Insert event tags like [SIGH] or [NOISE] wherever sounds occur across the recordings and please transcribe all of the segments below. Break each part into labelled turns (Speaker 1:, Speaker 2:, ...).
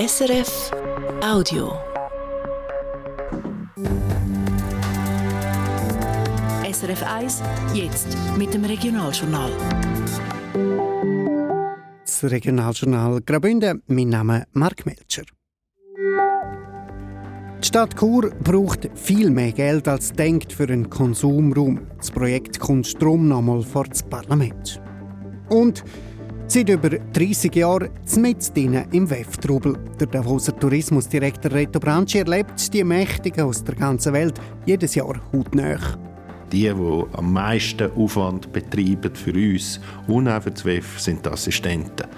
Speaker 1: SRF Audio. SRF 1, jetzt mit dem Regionaljournal.
Speaker 2: Das Regionaljournal Graubünden, mein Name ist Mark Melcher. Die Stadt Chur braucht viel mehr Geld als denkt für einen Konsumraum. Das Projekt kommt darum nochmal vor das Parlament. Und Seit über 30 Jahren mit im WEF-Trubel. Der Davoser Tourismusdirektor Reto Branchi erlebt die Mächtigen aus der ganzen Welt jedes Jahr hautnah.
Speaker 3: Die, die am meisten Aufwand betreiben für uns und auch für das WEF, sind die Assistenten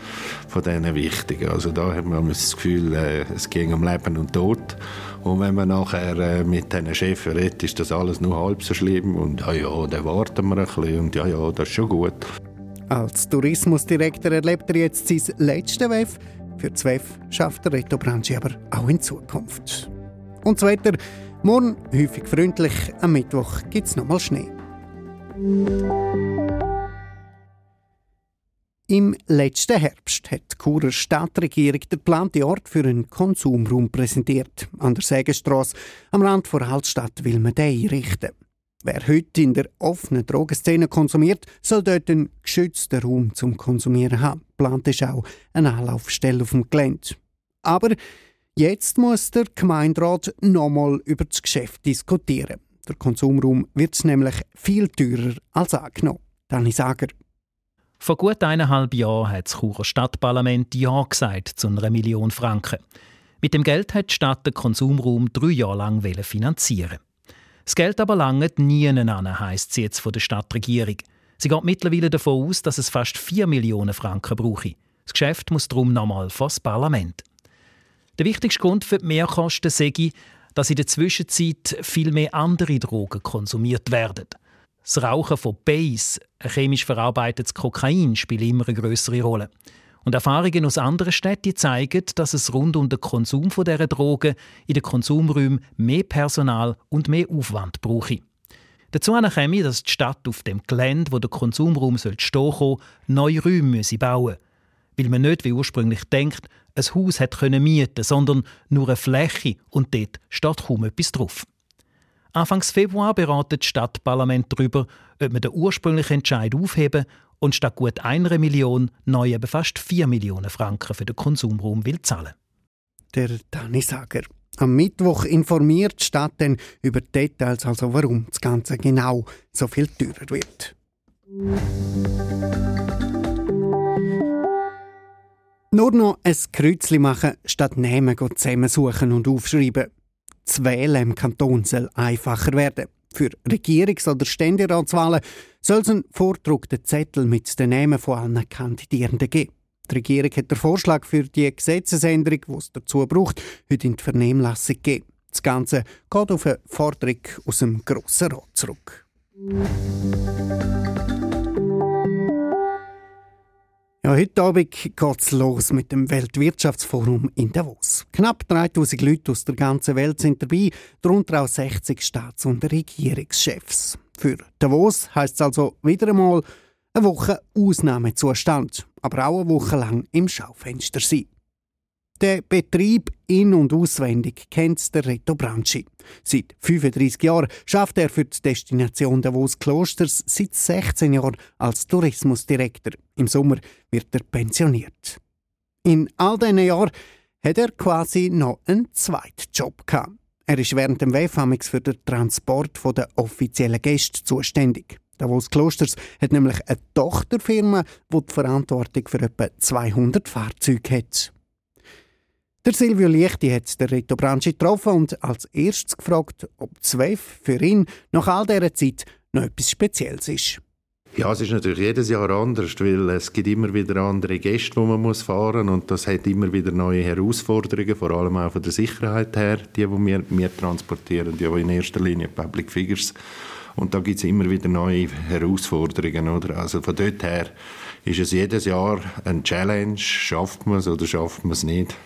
Speaker 3: von diesen Wichtigen. Also da hat man das Gefühl, äh, es ging um Leben und Tod. Und wenn man nachher äh, mit diesen Chefs redet, ist das alles nur halb so schlimm. Und ja, ja, dann warten wir ein bisschen und ja, ja, das ist schon gut.
Speaker 2: Als Tourismusdirektor erlebt er jetzt sein letztes WEF. Für das WEF schafft der Reto Branchi aber auch in Zukunft. Und das Wetter, morgen häufig freundlich, am Mittwoch gibt es nochmal Schnee. Im letzten Herbst hat die Churer Stadtregierung den geplanten Ort für einen Konsumraum präsentiert. An der Sägestrasse am Rand der Altstadt will man den einrichten. Wer heute in der offenen Drogenszene konsumiert, soll dort einen geschützten Raum zum Konsumieren haben. Plant ist auch eine Anlaufstelle auf dem Gelände. Aber jetzt muss der Gemeinderat nochmal über das Geschäft diskutieren. Der Konsumraum wird nämlich viel teurer als angenommen. Dani Sager.
Speaker 4: Vor gut eineinhalb Jahren hat das Churer Stadtparlament Ja gesagt zu einer Million Franken. Mit dem Geld hat die Stadt den Konsumraum drei Jahre lang finanzieren. Das Geld aber langt nie an, heisst sie jetzt von der Stadtregierung. Sie geht mittlerweile davon aus, dass es fast 4 Millionen Franken brauche. Das Geschäft muss darum nochmal vor das Parlament. Der wichtigste Grund für die Mehrkosten sei, dass in der Zwischenzeit viel mehr andere Drogen konsumiert werden. Das Rauchen von Base, chemisch verarbeitetes Kokain, spielt immer eine größere Rolle. Und Erfahrungen aus anderen Städten zeigen, dass es rund um den Konsum dieser Drogen in den Konsumräumen mehr Personal und mehr Aufwand brauche. Dazu käme, dass die Stadt auf dem Gelände, wo der Konsumraum stehen soll, neue Räume bauen. Weil man nicht, wie ursprünglich denkt, ein Haus hat können mieten, sondern nur eine Fläche und dort steht kaum etwas drauf. Anfangs Februar beratet das Stadtparlament darüber, ob man den ursprünglichen Entscheid aufheben und statt gut einer Million neu eben fast 4 Millionen Franken für den Konsumraum will zahlen.
Speaker 2: Der Dani Sager. Am Mittwoch informiert die Stadt dann über Details, also warum das Ganze genau so viel teurer wird. Nur noch ein Kreuzchen machen, statt Namen zusammensuchen und aufschreiben. Das Wählen im Kanton soll einfacher werden. Für Regierungs- oder Ständeratswahlen soll es einen vorgedruckten Zettel mit den Namen von allen Kandidierenden geben. Die Regierung hat den Vorschlag für die Gesetzesänderung, die es dazu braucht, heute in die Vernehmlassung gegeben. Das Ganze geht auf eine Forderung aus dem Grossen Rat zurück. Ja, heute Abend geht es los mit dem Weltwirtschaftsforum in Davos. Knapp 3000 Leute aus der ganzen Welt sind dabei, darunter auch 60 Staats- und Regierungschefs. Für Davos heisst es also wieder einmal eine Woche Ausnahmezustand, aber auch eine Woche lang im Schaufenster sein. Der Betrieb in- und auswendig kennt der Reto Branchi. Seit 35 Jahren schafft er für die Destination Davos Klosters, seit 16 Jahren als Tourismusdirektor. Im Sommer wird er pensioniert. In all diesen Jahren hat er quasi noch einen zweiten Job gehabt. Er ist während dem WFAMX für den Transport der offiziellen Gäste zuständig. Davos Klosters hat nämlich eine Tochterfirma, die die Verantwortung für etwa 200 Fahrzeuge hat. Der Silvio Lichti hat der Rito Branchi getroffen und als erstes gefragt, ob Zwef für ihn nach all dieser Zeit noch etwas Spezielles ist.
Speaker 3: Ja, es ist natürlich jedes Jahr anders, weil es gibt immer wieder andere Gäste, wo man muss fahren und das hat immer wieder neue Herausforderungen, vor allem auch von der Sicherheit her, die, die wir, wir transportieren, ja in erster Linie Public Figures. Und da gibt es immer wieder neue Herausforderungen, oder? Also von dort her ist es jedes Jahr eine Challenge, schafft man es oder schafft man es nicht.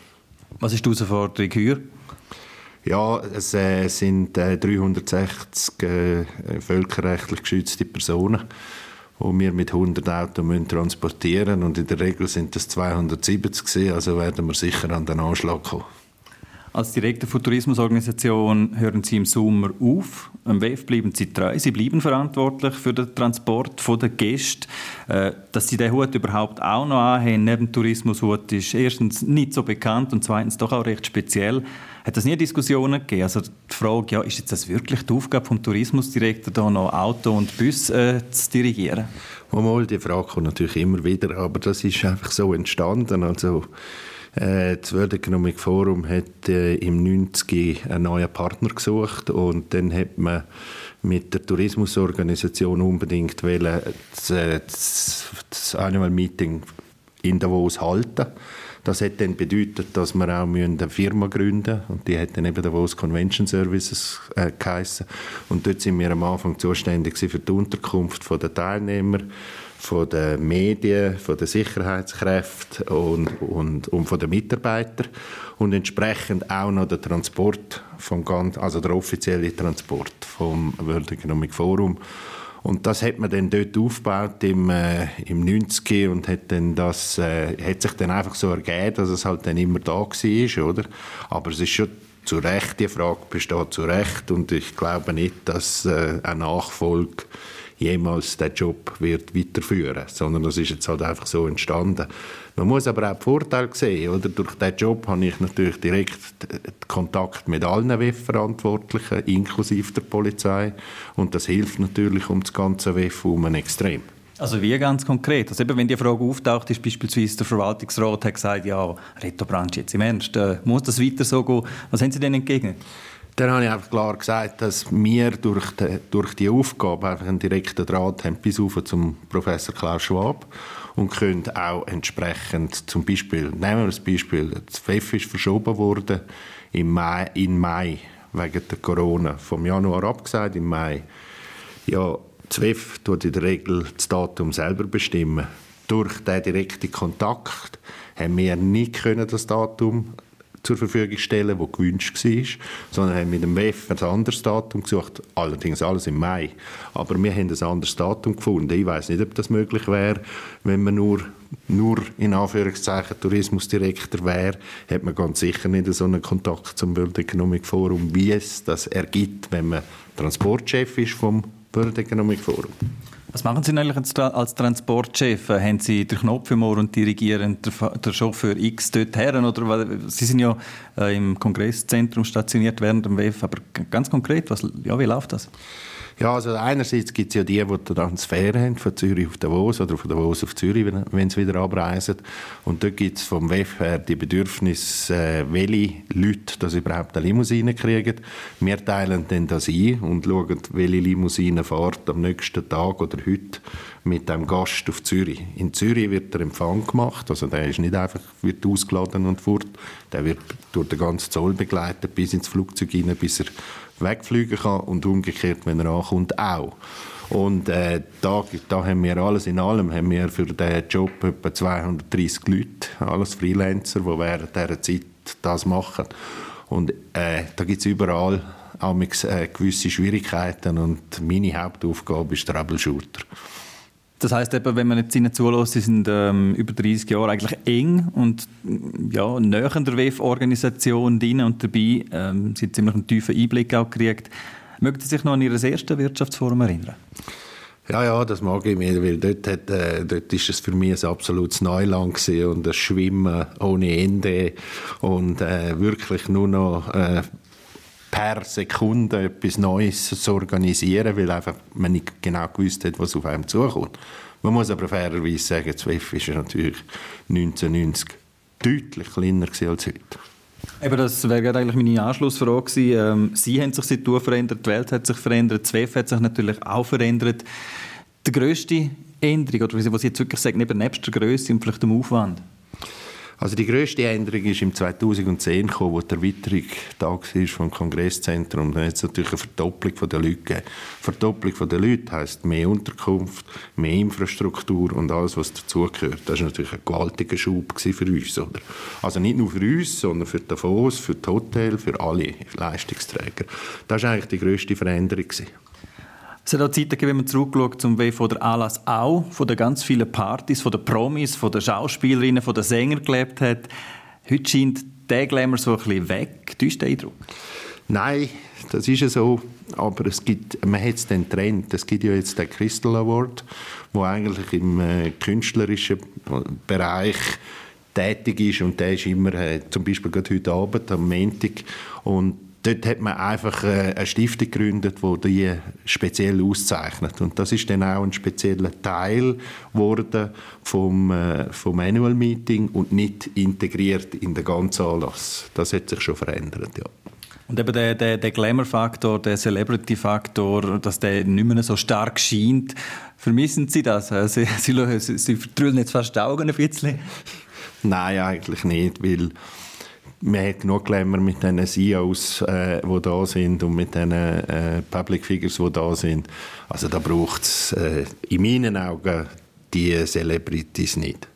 Speaker 5: Was ist die Herausforderung hier?
Speaker 3: Ja, es äh, sind äh, 360 äh, völkerrechtlich geschützte Personen wo wir mit 100 Autos müssen transportieren und in der Regel sind das 270 gewesen, also werden wir sicher an den Anschlag kommen.
Speaker 5: Als Direktor von Tourismusorganisation hören Sie im Sommer auf. Am WEF bleiben Sie treu. Sie bleiben verantwortlich für den Transport der Gäste. Äh, dass Sie den Hut überhaupt auch noch anhaben, neben Tourismushut, ist erstens nicht so bekannt und zweitens doch auch recht speziell. Hat es nie Diskussionen gegeben? Also die Frage, ja, ist jetzt das wirklich die Aufgabe vom Tourismusdirektor, da noch Auto und Bus äh, zu dirigieren?
Speaker 3: Mal, die Frage kommt natürlich immer wieder, aber das ist einfach so entstanden. Also das World Economic Forum hat äh, im 90 einen neuen Partner gesucht und dann hat man mit der Tourismusorganisation unbedingt wollen, das, äh, das Annual Meeting in Davos halten. Das hat dann bedeutet, dass wir auch eine Firma gründen müssen. Und die hat dann eben Davos Convention Services äh, geheissen. Und dort sind wir am Anfang zuständig für die Unterkunft der Teilnehmer von den Medien, von den Sicherheitskräften und, und, und von den Mitarbeitern und entsprechend auch noch der Transport vom ganz, also der offizielle Transport vom World Economic Forum und das hat man dann dort aufgebaut im, äh, im 90 und hat, dann das, äh, hat sich dann einfach so ergeben, dass es halt dann immer da war, oder? Aber es ist schon zu Recht, die Frage besteht zu Recht und ich glaube nicht, dass äh, eine Nachfolge jemals den Job wird weiterführen sondern das ist jetzt halt einfach so entstanden. Man muss aber auch die Vorteile sehen, oder? Durch diesen Job habe ich natürlich direkt Kontakt mit allen WEF-Verantwortlichen, inklusive der Polizei und das hilft natürlich um das ganze WEF herum extrem.
Speaker 5: Also wie ganz konkret? Also eben, wenn die Frage auftaucht, ist beispielsweise der Verwaltungsrat hat gesagt, ja, Rettobranche jetzt im Ernst, äh, muss das weiter so gehen? Was haben Sie denn entgegen?
Speaker 3: Dann habe ich einfach klar gesagt, dass wir durch die, durch die Aufgabe einfach einen direkten Draht haben bis auf zum Professor Klaus Schwab und können auch entsprechend zum Beispiel, nehmen wir das Beispiel, das FEF ist verschoben worden im Mai, in Mai wegen der Corona, vom Januar abgesagt im Mai. Ja, das WEF tut in der Regel das Datum selber bestimmen. Durch den direkten Kontakt haben wir nicht können das Datum zur Verfügung stellen, das gewünscht war, sondern haben mit dem WEF ein anderes Datum gesucht, allerdings alles im Mai. Aber wir haben ein anderes Datum gefunden. Ich weiß nicht, ob das möglich wäre, wenn man nur nur in Anführungszeichen Tourismusdirektor wäre, hat man ganz sicher nicht so einen Kontakt zum World Economic Forum, wie es das ergibt, wenn man Transportchef ist vom World Economic Forum.
Speaker 5: Was machen Sie eigentlich als Transportchef? Haben Sie den Knopf im Ohr und dirigieren den Chauffeur X dort her? Oder, Sie sind ja äh, im Kongresszentrum stationiert während dem WEF, aber ganz konkret, was, ja, wie läuft das?
Speaker 3: Ja, also einerseits gibt es ja die, die den Transfer haben von Zürich auf Davos oder von Davos auf Zürich, wenn, sie wieder abreisen. Und dort gibt es vom WEF her die Bedürfnis, äh, welche Leute das überhaupt eine Limousine kriegen. Wir teilen dann das ein und schauen, welche Limousine fährt am nächsten Tag oder heute mit dem Gast auf Zürich. In Zürich wird der Empfang gemacht, also der ist nicht einfach wird ausgeladen und fort, der wird durch den ganzen Zoll begleitet bis ins Flugzeug hinein, bis er wegfliegen kann und umgekehrt, wenn er ankommt, auch. Und äh, da, da haben wir alles in allem haben wir für diesen Job etwa 230 Leute, alles Freelancer, die während dieser Zeit das machen. Und äh, da gibt es überall auch äh, gewisse Schwierigkeiten und meine Hauptaufgabe ist Troubleshooter.
Speaker 5: Das heißt eben, wenn man jetzt ihnen zulässt, sie sind ähm, über 30 Jahre eigentlich eng und ja, näher der WEF-Organisation drin und dabei. Ähm, sie ziemlich einen tiefen Einblick auch gekriegt. Mögen Sie sich noch an Ihr erstes Wirtschaftsforum erinnern?
Speaker 3: Ja, ja, das mag ich mir, weil dort, hat, äh, dort ist es für mich ein absolutes Neuland und das Schwimmen ohne Ende und äh, wirklich nur noch äh, per Sekunde etwas Neues zu organisieren, weil einfach man nicht genau gewusst hat, was auf einem zukommt. Man muss aber fairerweise sagen, das ist natürlich 1990 deutlich kleiner als heute.
Speaker 5: Eben, das wäre eigentlich meine Anschlussfrage gewesen. Ähm, Sie haben sich seitdem verändert, die Welt hat sich verändert, das WEF hat sich natürlich auch verändert. Die grösste Änderung, oder was Sie jetzt wirklich sagen, neben der Größe und vielleicht dem Aufwand?
Speaker 3: Also die größte Änderung ist im 2010 gekommen, wo die Erweiterung da war vom Kongresszentrum. Da hat es natürlich eine Verdopplung der Leute gegeben. Verdopplung der Leute heisst mehr Unterkunft, mehr Infrastruktur und alles, was dazugehört. Das war natürlich ein gewaltiger Schub für uns. Oder? Also nicht nur für uns, sondern für Fonds, für die Hotels, für alle Leistungsträger. Das war eigentlich die grösste Veränderung.
Speaker 5: Es hat auch Zeiten gegeben, wenn man zurückschaut, zum W von der Anlass auch, von den ganz vielen Partys, von den Promis, von den Schauspielerinnen, von den Sängern gelebt hat. Heute scheint der Glamour so ein bisschen weg. Täuscht der Eindruck?
Speaker 3: Nein, das ist ja so. Aber es gibt, man hat es den Trend. Es gibt ja jetzt den Crystal Award, wo eigentlich im äh, künstlerischen Bereich tätig ist und der ist immer, äh, zum Beispiel gerade heute Abend, am Montag und dort hat man einfach äh, eine Stiftung gegründet, die die speziell auszeichnet. Und das ist dann auch ein spezieller Teil geworden vom, äh, vom Annual Meeting und nicht integriert in den ganzen Anlass. Das hat sich schon verändert, ja.
Speaker 5: Und eben der, der, der Glamour-Faktor, der Celebrity-Faktor, dass der nicht mehr so stark scheint, vermissen Sie das? [LAUGHS] Sie, Sie, Sie, Sie vertrüllen jetzt fast die Augen ein bisschen.
Speaker 3: Nein, eigentlich nicht, weil man hat genug Glamour mit den CEOs, äh, die da sind und mit den äh, Public Figures, die da sind. Also da braucht es äh, in meinen Augen die Celebrities nicht.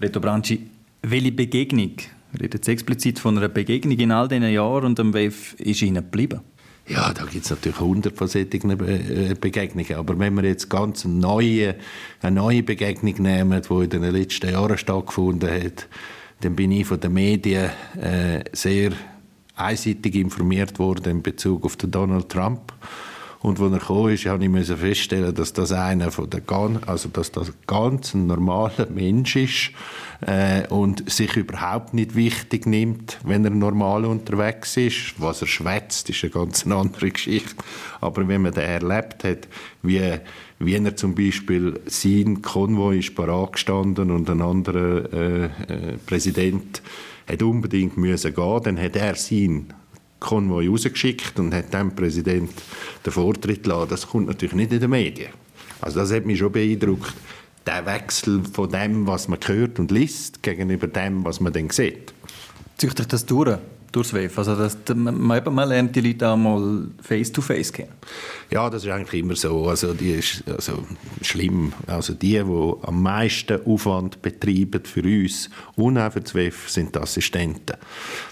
Speaker 5: Reto Branci, welche Begegnung, jetzt explizit von einer Begegnung in all diesen Jahren und dem WEF ist Ihnen geblieben?
Speaker 3: Ja, da gibt es natürlich hundert von solchen äh, Begegnungen. Aber wenn wir jetzt ganz eine neue, eine neue Begegnung nehmen, die in den letzten Jahren stattgefunden hat, dann bin ich von den Medien äh, sehr einseitig informiert worden in Bezug auf den Donald Trump. Und als er gekommen ist, habe ich feststellen, dass das einer von der also dass das ganz ein normaler Mensch ist äh, und sich überhaupt nicht wichtig nimmt, wenn er normal unterwegs ist. Was er schwätzt, ist eine ganz [LAUGHS] andere Geschichte. Aber wenn man den erlebt hat, wie, wie er zum Beispiel sein Konvoi ist parat gestanden und ein anderer äh, äh, Präsident hat unbedingt müssen gehen, dann hat er sein Konvoi rausgeschickt und hat dem Präsident den Vortritt gelassen. Das kommt natürlich nicht in den Medien. Also das hat mich schon beeindruckt. Der Wechsel von dem, was man hört und liest, gegenüber dem, was man dann sieht.
Speaker 5: Zieht das durch? Durchs WEF. Also das, man, man lernt die Leute auch mal face-to-face kennen.
Speaker 3: Ja, das ist eigentlich immer so. Also die ist also schlimm. Also die, die am meisten Aufwand betreiben für uns und auch für das WEF, sind die Assistenten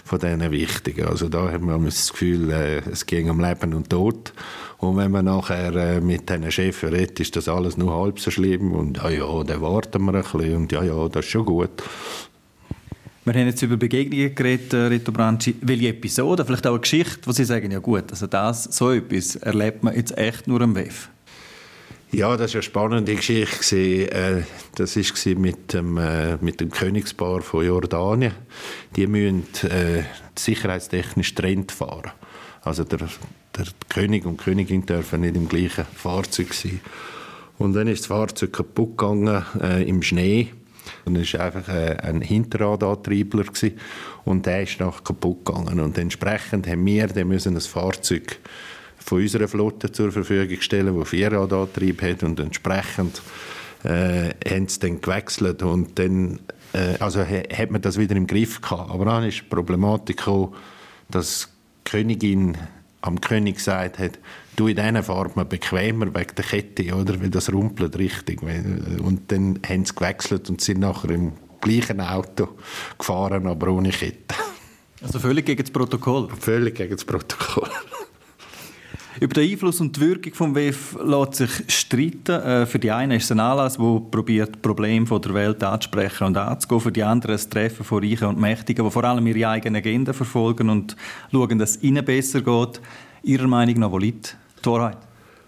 Speaker 3: von diesen Wichtigen. Also da haben wir das Gefühl, äh, es ging um Leben und Tod. Und wenn man nachher äh, mit diesen Chefs redet, ist das alles nur halb so schlimm. Und ja, ja, dann warten wir ein bisschen. Und ja, ja, das ist schon gut.
Speaker 5: Wir haben jetzt über Begegnungen geredet, äh, Rito Branci. Welche Episode, vielleicht auch eine Geschichte, wo Sie sagen, ja gut, also das, so etwas erlebt man jetzt echt nur am WEF?
Speaker 3: Ja, das war eine spannende Geschichte. Äh, das war mit dem, äh, mit dem Königspaar von Jordanien. Die müssen sicherheitstechnisch getrennt fahren. Also der, der König und die Königin dürfen nicht im gleichen Fahrzeug sein. Und dann ist das Fahrzeug kaputt gegangen im Schnee und es war einfach äh, ein Hinterradantriebler und der ist nach kaputt gegangen. Und entsprechend haben wir dann müssen ein Fahrzeug von unserer Flotte zur Verfügung stellen, das Vierradantrieb hat und entsprechend äh, haben sie dann gewechselt und dann äh, also hat man das wieder im Griff gehabt. Aber dann ist die Problematik gekommen, dass die Königin am König gesagt hat, du in diesen Farben bequemer wegen der Kette, oder? Weil das rumpelt richtig. Und dann haben sie gewechselt und sind nachher im gleichen Auto gefahren, aber ohne Kette.
Speaker 5: Also völlig gegen das Protokoll?
Speaker 3: Völlig gegen das Protokoll.
Speaker 5: Über den Einfluss und die Wirkung vom WEF lässt sich streiten. Äh, für die einen ist es ein Anlass, der probiert, Probleme der Welt anzusprechen und anzugehen. Für die anderen ein Treffen von Reichen und Mächtigen, die vor allem ihre eigene Agenda verfolgen und schauen, dass es ihnen besser geht. Ihrer Meinung nach, wo liegt die Wahrheit?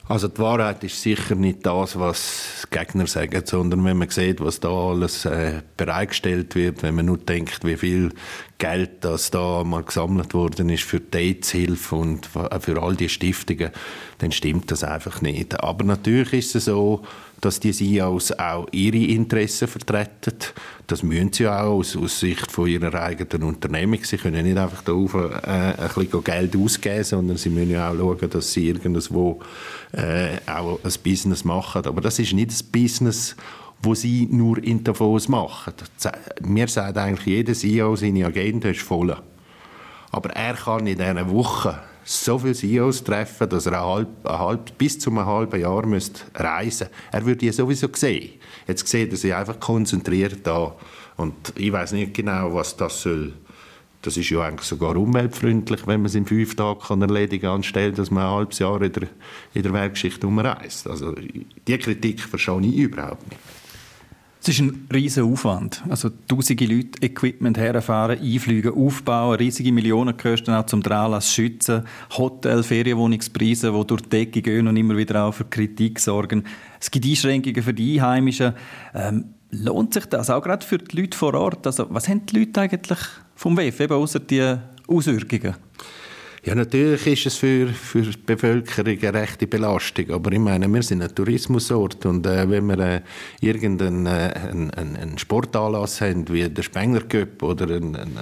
Speaker 3: Also die Wahrheit ist sicher nicht das, was Gegner sagen, sondern wenn man sieht, was da alles äh, bereitgestellt wird, wenn man nur denkt, wie viel Geld das da mal gesammelt worden ist für die AIDS-Hilfe und für all die Stiftungen, dann stimmt das einfach nicht. Aber natürlich ist es so, dass die CEOs auch ihre Interessen vertreten. Das müssen sie auch aus, aus Sicht von ihrer eigenen Unternehmung. Sie können nicht einfach da auf, äh, ein bisschen Geld ausgeben, sondern sie müssen ja auch schauen, dass sie irgendwo äh, auch ein Business machen. Aber das ist nicht das Business, wo sie nur in Davos machen. Mir sagt eigentlich jeder CEO, seine Agenda ist voll. Aber er kann in dieser Woche so viele CEOs treffen, dass er ein halb, ein halb, bis zu einem halben Jahr müsste reisen Er würde die sowieso sehen. Jetzt sieht er sich einfach konzentriert da. Und ich weiß nicht genau, was das soll Das ist ja eigentlich sogar umweltfreundlich, wenn man es in fünf Tagen erledigen kann, anstelle dass man ein halbes Jahr in der, in der Weltgeschichte umreist. Also die Kritik verstehe ich überhaupt nicht.
Speaker 5: Es ist ein riesiger Aufwand. Also tausende Leute Equipment herfahren, einfliegen, aufbauen, riesige Millionenkosten auch zum Anlass schützen, Hotel, Ferienwohnungspreise, die durch die Decke gehen und immer wieder auch für Kritik sorgen. Es gibt Einschränkungen für die Einheimischen. Ähm, lohnt sich das auch gerade für die Leute vor Ort? Also was haben die Leute eigentlich vom WEF, eben außer die Auswirkungen?
Speaker 3: Ja, natürlich ist es für, für die Bevölkerung eine rechte Belastung. Aber ich meine, wir sind ein Tourismusort und äh, wenn wir äh, irgendeinen äh, einen, einen Sportanlass haben, wie der Spengler Cup oder ein, ein,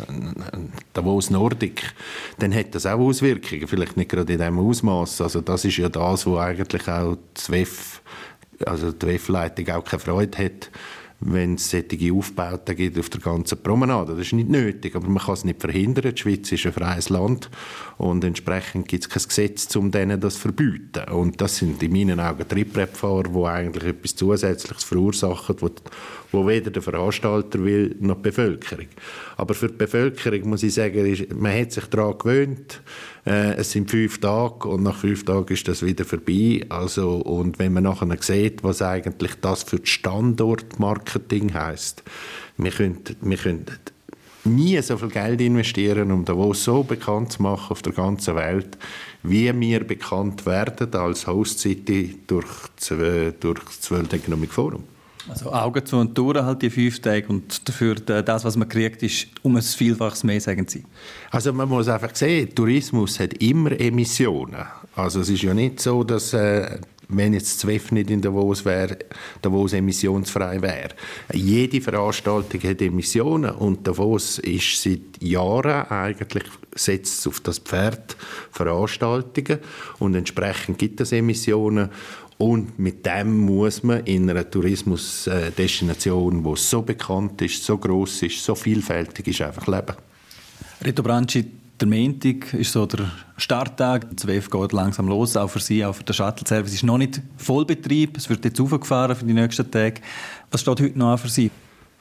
Speaker 3: ein, Davos Nordic, dann hat das auch Auswirkungen. Vielleicht nicht gerade in diesem Ausmaß. Also das ist ja das, wo eigentlich auch das WEF, also die WEF-Leitung auch keine Freude hat wenn es solche Aufbauten gibt auf der ganzen Promenade. Das ist nicht nötig, aber man kann es nicht verhindern. Die Schweiz ist ein freies Land und entsprechend gibt es kein Gesetz, um denen das zu verbieten. Und das sind in meinen Augen Triebrettfahrer, die eigentlich etwas Zusätzliches verursachen, wo, wo weder der Veranstalter will, noch die Bevölkerung. Aber für die Bevölkerung muss ich sagen, man hat sich daran gewöhnt, äh, es sind fünf Tage und nach fünf Tagen ist das wieder vorbei. Also, und wenn man nachher sieht, was eigentlich das für Standortmarketing heißt, wir können, wir können nie so viel Geld investieren, um Davos so bekannt zu machen auf der ganzen Welt, wie wir bekannt werden als Host City durch, durch das World Economic Forum.
Speaker 5: Also Augen zu und durch halt die fünf Tage und dafür das, was man kriegt, ist um ein Vielfaches mehr, sagen Sie?
Speaker 3: Also man muss einfach sehen, Tourismus hat immer Emissionen. Also es ist ja nicht so, dass äh, wenn jetzt ZWEF nicht in Davos wäre, Davos emissionsfrei wäre. Jede Veranstaltung hat Emissionen und Davos ist seit Jahren eigentlich setzt auf das Pferd Veranstaltungen und entsprechend gibt es Emissionen und mit dem muss man in einer Tourismusdestination, die so bekannt ist, so groß ist, so vielfältig ist, einfach leben.
Speaker 5: Rito Branci, der Montag ist so der Starttag. Das WF geht langsam los, auch für Sie, auch für den Shuttle-Service ist noch nicht Vollbetrieb. Es wird jetzt aufgefahren für die nächsten Tage. Was steht heute noch an für Sie?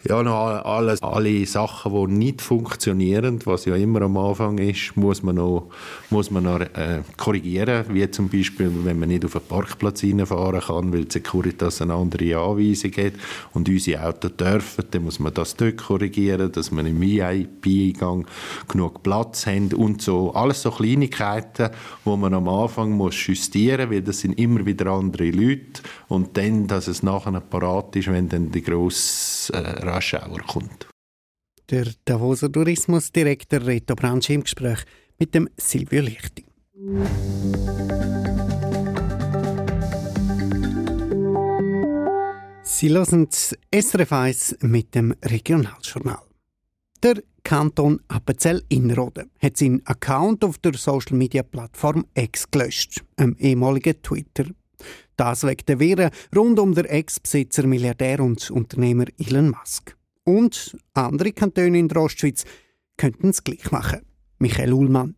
Speaker 3: Ja, noch alles, alle Sachen, die nicht funktionieren, was ja immer am Anfang ist, muss man noch, muss man noch äh, korrigieren. Wie zum Beispiel, wenn man nicht auf einen Parkplatz reinfahren kann, weil die Securitas eine andere Anweisung hat und unsere Autos dürfen, dann muss man das dort korrigieren, dass man im VIP-Eingang genug Platz haben und so. Alles so Kleinigkeiten, wo man am Anfang muss justieren muss, weil das sind immer wieder andere Leute und dann, dass es nachher parat ist, wenn dann die grosse äh, Raschauer kommt.
Speaker 2: Der Davoser Tourismusdirektor Reto Branch im Gespräch mit dem Silvio Lichti. Sie hören das SRF 1 mit dem Regionaljournal. Der Kanton Appenzell Innerrhoden hat seinen Account auf der Social-Media-Plattform X gelöscht, einem ehemaligen Twitter. Das wegen der Wirren rund um den Ex-Besitzer, Milliardär und Unternehmer Elon Musk. Und andere Kantone in der Ostschweiz könnten es gleich machen. Michael Uhlmann.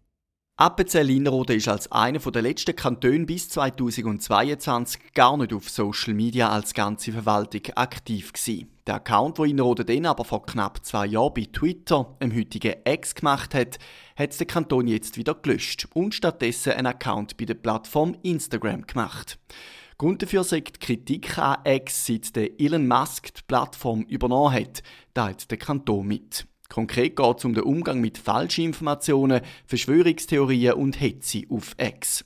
Speaker 6: Appenzell-Innerrhoden ist als einer der letzten Kantone bis 2022 gar nicht auf Social Media als ganze Verwaltung aktiv gewesen. Der Account, wo Innerrhoden dann aber vor knapp zwei Jahren bei Twitter, dem heutigen Ex, gemacht hat, hat der Kanton jetzt wieder gelöscht und stattdessen einen Account bei der Plattform Instagram gemacht. Grund dafür sagt die Kritik an X, seit der Elon Musk die Plattform übernommen hat, teilt der Kanton mit. Konkret geht es um den Umgang mit Falschinformationen, Verschwörungstheorien und Hetze auf X.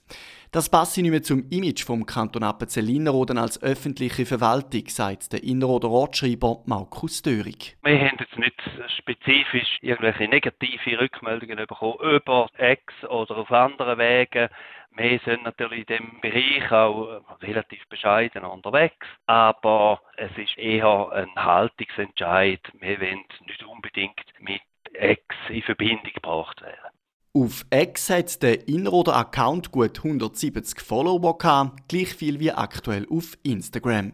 Speaker 6: Das passt nicht mehr zum Image vom Kanton Appenzell-Innerrhoden als öffentliche Verwaltung, sagt der Innerrhoder Ortsschreiber Markus Dörig.
Speaker 7: Wir haben jetzt nicht spezifisch irgendwelche negative Rückmeldungen bekommen über X oder auf anderen Wegen. Wir sind natürlich in diesem Bereich auch relativ bescheiden unterwegs, aber es ist eher ein Haltungsentscheid. Wir wollen nicht unbedingt mit X in Verbindung gebracht werden.
Speaker 6: Auf X hat der Inroder Account gut 170 Follower gehabt, gleich viel wie aktuell auf Instagram.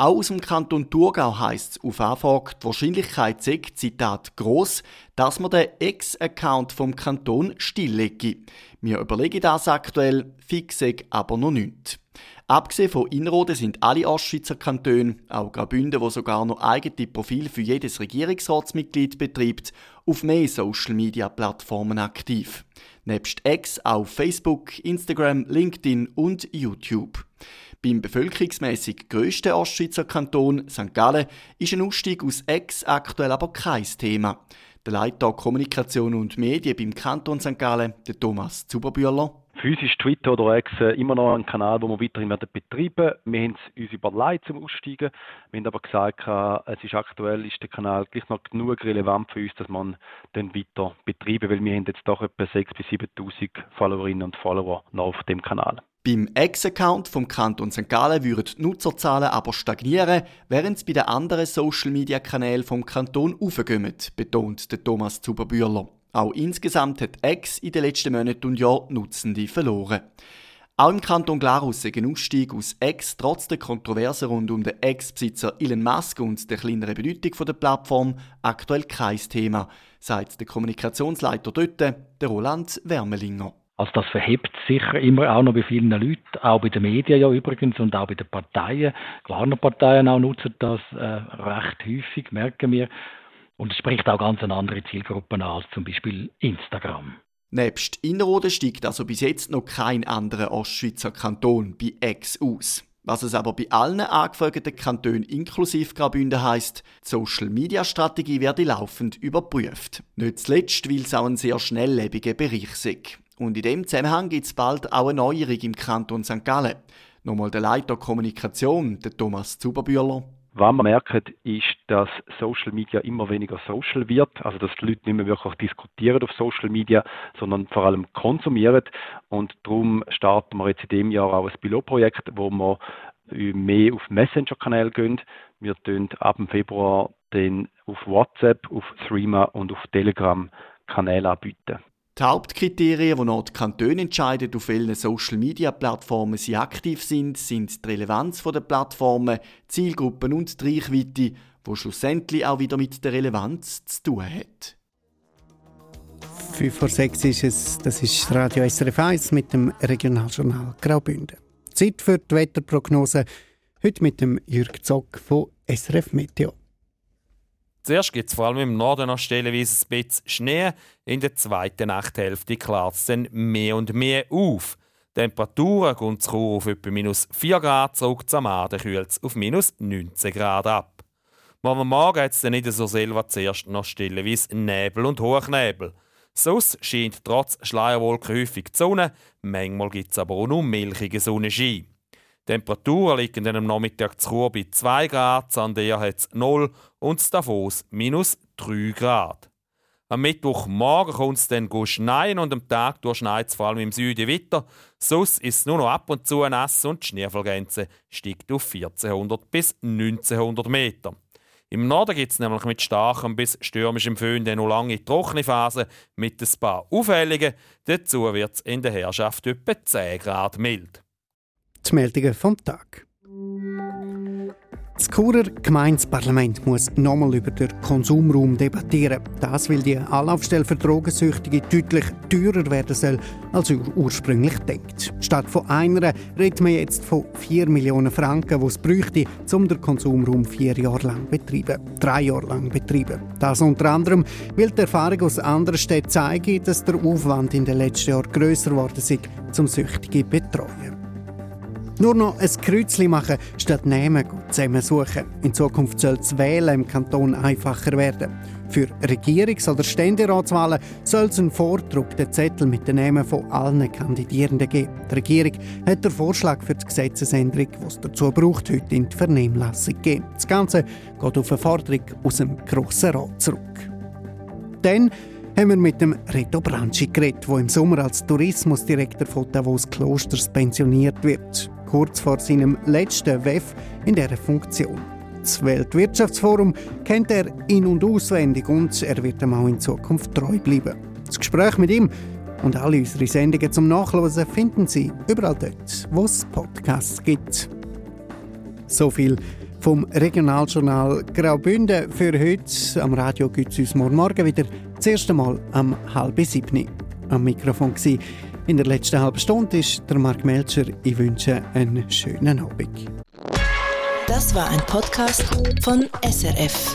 Speaker 6: Auch aus dem Kanton Thurgau heisst es auf Anfrage, die Wahrscheinlichkeit sei, Zitat, gross, dass man den Ex-Account vom Kanton stilllege. Wir überlegen das aktuell, fix aber noch nicht. Abgesehen von Inrode sind alle Ostschweizer Kantone, auch Graubünden, wo sogar noch eigene Profil für jedes Regierungsratsmitglied betreibt, auf mehr Social-Media-Plattformen aktiv. Nebst X auf Facebook, Instagram, LinkedIn und YouTube. Beim bevölkerungsmäßig grössten Ostschweizer Kanton, St. Gallen, ist ein Ausstieg aus X aktuell aber kein Thema. Der Leiter Kommunikation und Medien beim Kanton St. Gallen, der Thomas Zuberbühler.
Speaker 8: Physisch Twitter oder X äh, immer noch ein Kanal, wo wir weiterhin werden betreiben. Wir haben es uns überlegt zum Aussteigen. Wir haben aber gesagt, äh, es ist aktuell ist der Kanal gleich noch genug relevant für uns, dass man den weiter betreiben, weil wir haben jetzt doch etwa 6.000 bis 7.000 Followerinnen und Follower noch auf dem Kanal.
Speaker 6: Beim Ex-Account vom Kanton St. Gallen würden die Nutzerzahlen aber stagnieren, während es bei den anderen Social-Media-Kanälen vom Kanton aufgehen, betont der Thomas Zuberbühler. Auch insgesamt hat Ex in den letzten Monaten und Jahren Nutzende verloren. Auch im Kanton Glarus ist ein Ausstieg aus Ex trotz der Kontroverse rund um den Ex-Besitzer Elon Musk und der kleineren Bedeutung der Plattform aktuell kein Thema, sagt der Kommunikationsleiter dort, der Roland Wermelinger.
Speaker 9: Also das verhebt sicher immer auch noch bei vielen Leuten, auch bei den Medien ja übrigens und auch bei den Parteien. Klarner Parteien auch nutzen das äh, recht häufig, merken wir. Und es spricht auch ganz andere Zielgruppen an als zum Beispiel Instagram.
Speaker 6: Nebst Innerrhoden steigt also bis jetzt noch kein anderer Ostschweizer Kanton bei X aus. Was es aber bei allen angefragten Kantonen inklusive Graubünden heisst, die Social-Media-Strategie werde laufend überprüft. Nicht zuletzt, weil es auch ein sehr schnelllebiger Bereich ist. Und in dem Zusammenhang gibt es bald auch eine Neuerung im Kanton St. Gallen. Nochmal der Leiter Kommunikation, der Thomas Zuberbühler.
Speaker 8: Was man merkt, ist, dass Social Media immer weniger social wird, also dass die Leute nicht mehr wirklich diskutieren auf Social Media, sondern vor allem konsumieren. Und darum starten wir jetzt in dem Jahr auch ein Pilotprojekt, wo wir mehr auf Messenger-Kanäle gehen. Wir tun ab dem Februar den auf WhatsApp, auf Threema und auf Telegram Kanäle anbieten.
Speaker 6: Die Hauptkriterien, noch die Kantone entscheiden, auf welchen Social-Media-Plattformen sie aktiv sind, sind die Relevanz der Plattformen, Zielgruppen und die Reichweite, die schlussendlich auch wieder mit der Relevanz zu tun hat.
Speaker 2: 5 vor 6 ist es, das ist Radio SRF 1 mit dem Regionaljournal Graubünden. Zeit für die Wetterprognose, heute mit dem Jürg Zock von SRF Meteo.
Speaker 10: Zuerst gibt es vor allem im Norden noch stellenweise ein bisschen Schnee. In der zweiten Nachthälfte klart es dann mehr und mehr auf. Temperaturen gehen zu Chur auf etwa minus 4 Grad zurück, zum Aden kühlt es auf minus 19 Grad ab. Morgen Morgen hat es dann nicht so selber zuerst noch stellenweise Nebel und Hochnebel. Sonst scheint trotz Schleierwolken häufig die Sonne, manchmal gibt es aber auch noch milchige Sonnenschein. Temperaturen liegen dann am Nachmittag zu Chur bei 2 Grad, an der hat es 0 und Davos minus 3 Grad. Am Mittwochmorgen kommt es dann schneien und am Tag durchschneit es vor allem im Süden weiter. Sonst ist es nur noch ab und zu nass und die Schneefallgrenze steigt auf 1400 bis 1900 Meter. Im Norden gibt es nämlich mit starkem bis stürmischem Föhn noch lange trockene Phasen mit ein paar Aufhellungen. Dazu wird es in der Herrschaft etwa 10 Grad mild.
Speaker 2: Die Meldungen vom Tag. Das Churer Gemeindeparlament muss nochmal über den Konsumraum debattieren. Das, weil die Anlaufstelle für Drogensüchtige deutlich teurer werden soll, als ursprünglich denkt. Statt von einer redet man jetzt von 4 Millionen Franken, die es bräuchte, um den Konsumraum vier Jahre lang betreiben, drei Jahre lang betreiben. Das unter anderem, weil die Erfahrung aus anderen Städten zeigt, dass der Aufwand in den letzten Jahren grösser geworden ist, um Süchtige zu betreuen. Nur noch ein Kreuzchen machen, statt Namen zusammensuchen. In Zukunft soll das Wählen im Kanton einfacher werden. Für Regierungs- oder Ständeratswahlen soll es einen vordruckten Zettel mit den Namen von allen Kandidierenden geben. Die Regierung hat den Vorschlag für die Gesetzesänderung, die es dazu braucht, heute in die Vernehmlassung gegeben. Das Ganze geht auf eine Forderung aus dem Grossen Rat zurück. Dann haben wir mit dem Reto Branchi geredet, der im Sommer als Tourismusdirektor von Davos Klosters pensioniert wird kurz vor seinem letzten WEF in dieser Funktion. Das Weltwirtschaftsforum kennt er in- und auswendig und er wird ihm auch in Zukunft treu bleiben. Das Gespräch mit ihm und alle unsere Sendungen zum Nachlesen finden Sie überall dort, wo es Podcasts gibt. So viel vom Regionaljournal Graubünden für heute. Am Radio gibt es uns morgen wieder das erste Mal am halb sieben. Am Mikrofon war In der letzten halben Stunde ist der Mark Melcher. Ich wünsche einen schönen Abend.
Speaker 1: Das war ein Podcast von SRF.